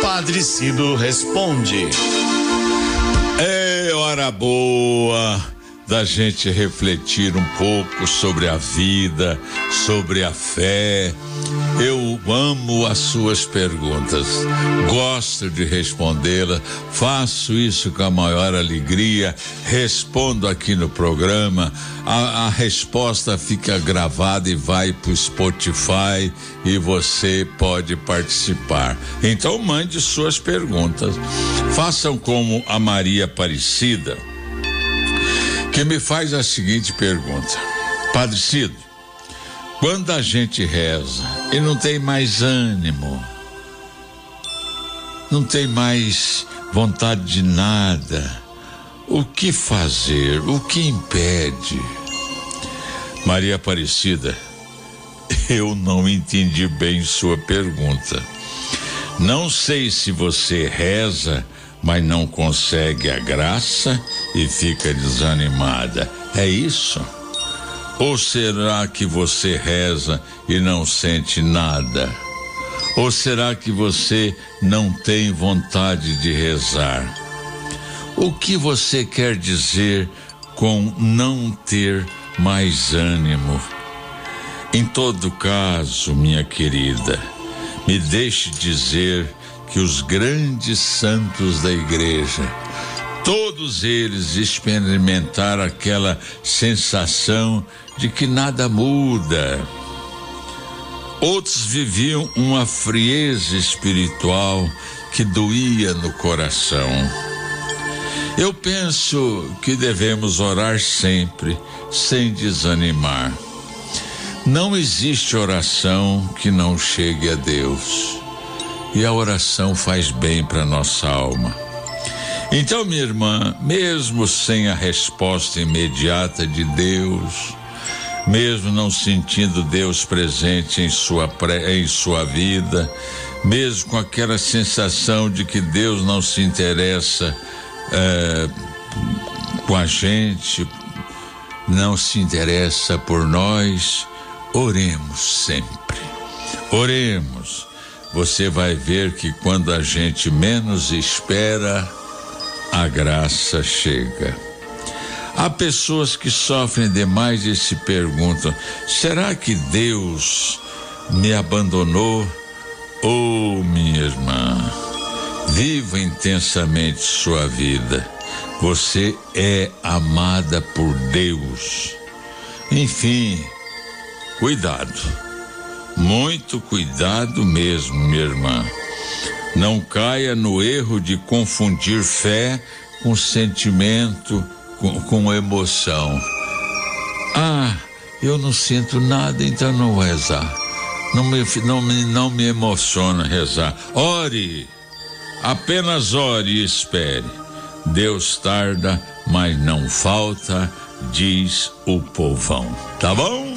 Padre Cido responde. É hora boa da gente refletir um pouco sobre a vida, sobre a fé. Eu amo as suas perguntas, gosto de respondê-las, faço isso com a maior alegria, respondo aqui no programa. A, a resposta fica gravada e vai para o Spotify e você pode participar. Então mande suas perguntas. Façam como a Maria Aparecida que me faz a seguinte pergunta: Padre Cido, quando a gente reza e não tem mais ânimo, não tem mais vontade de nada, o que fazer? O que impede? Maria Aparecida, eu não entendi bem sua pergunta. Não sei se você reza mas não consegue a graça e fica desanimada. É isso? Ou será que você reza e não sente nada? Ou será que você não tem vontade de rezar? O que você quer dizer com não ter mais ânimo? Em todo caso, minha querida, me deixe dizer que os grandes santos da igreja, todos eles experimentaram aquela sensação de que nada muda. Outros viviam uma frieza espiritual que doía no coração. Eu penso que devemos orar sempre, sem desanimar. Não existe oração que não chegue a Deus e a oração faz bem para nossa alma. Então, minha irmã, mesmo sem a resposta imediata de Deus, mesmo não sentindo Deus presente em sua, em sua vida, mesmo com aquela sensação de que Deus não se interessa é, com a gente, não se interessa por nós, oremos sempre. Oremos você vai ver que quando a gente menos espera, a graça chega. Há pessoas que sofrem demais e se perguntam: será que Deus me abandonou? Oh, minha irmã, viva intensamente sua vida. Você é amada por Deus. Enfim, cuidado muito cuidado mesmo, minha irmã. Não caia no erro de confundir fé com sentimento, com, com emoção. Ah, eu não sinto nada, então não vou rezar. Não me, não, me, não me emociona rezar. Ore, apenas ore e espere. Deus tarda, mas não falta, diz o povão. Tá bom?